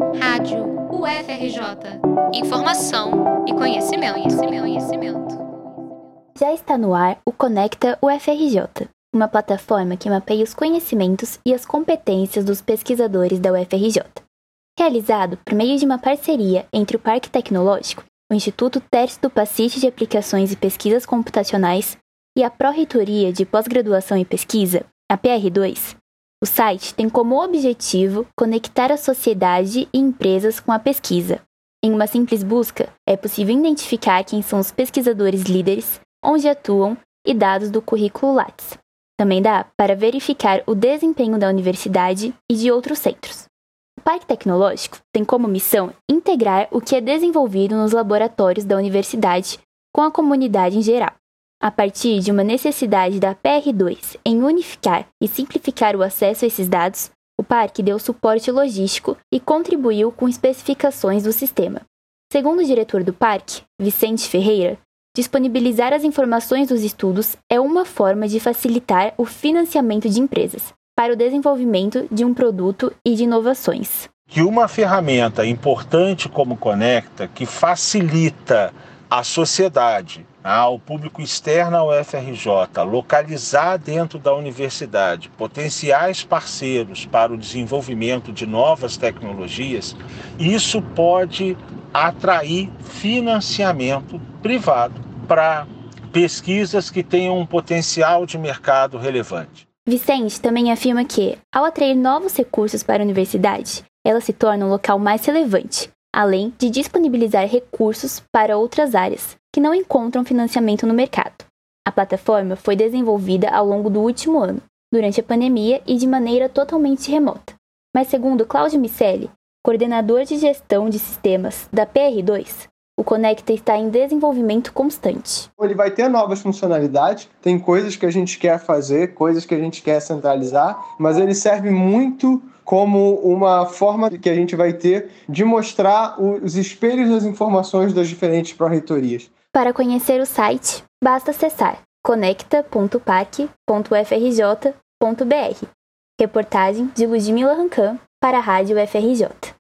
Rádio UFRJ. Informação e conhecimento, conhecimento, conhecimento. Já está no ar o Conecta UFRJ, uma plataforma que mapeia os conhecimentos e as competências dos pesquisadores da UFRJ. Realizado por meio de uma parceria entre o Parque Tecnológico, o Instituto Tércio do Paciente de Aplicações e Pesquisas Computacionais e a Pró-Reitoria de Pós-Graduação e Pesquisa, a PR2, o site tem como objetivo conectar a sociedade e empresas com a pesquisa. Em uma simples busca, é possível identificar quem são os pesquisadores líderes, onde atuam e dados do currículo Lattes. Também dá para verificar o desempenho da universidade e de outros centros. O Parque Tecnológico tem como missão integrar o que é desenvolvido nos laboratórios da universidade com a comunidade em geral. A partir de uma necessidade da PR2 em unificar e simplificar o acesso a esses dados, o parque deu suporte logístico e contribuiu com especificações do sistema. Segundo o diretor do parque, Vicente Ferreira, disponibilizar as informações dos estudos é uma forma de facilitar o financiamento de empresas para o desenvolvimento de um produto e de inovações. Que uma ferramenta importante como Conecta, que facilita a sociedade ao público externo ao FRJ, localizar dentro da universidade potenciais parceiros para o desenvolvimento de novas tecnologias, isso pode atrair financiamento privado para pesquisas que tenham um potencial de mercado relevante. Vicente também afirma que, ao atrair novos recursos para a universidade, ela se torna um local mais relevante, além de disponibilizar recursos para outras áreas que não encontram financiamento no mercado. A plataforma foi desenvolvida ao longo do último ano, durante a pandemia e de maneira totalmente remota. Mas, segundo Cláudio Micelli, coordenador de gestão de sistemas da PR2, o Conecta está em desenvolvimento constante. Ele vai ter novas funcionalidades, tem coisas que a gente quer fazer, coisas que a gente quer centralizar, mas ele serve muito como uma forma que a gente vai ter de mostrar os espelhos das informações das diferentes pró-reitorias. Para conhecer o site, basta acessar conecta.parque.ufrj.br. Reportagem de Ludmila Rancan para a Rádio FRJ.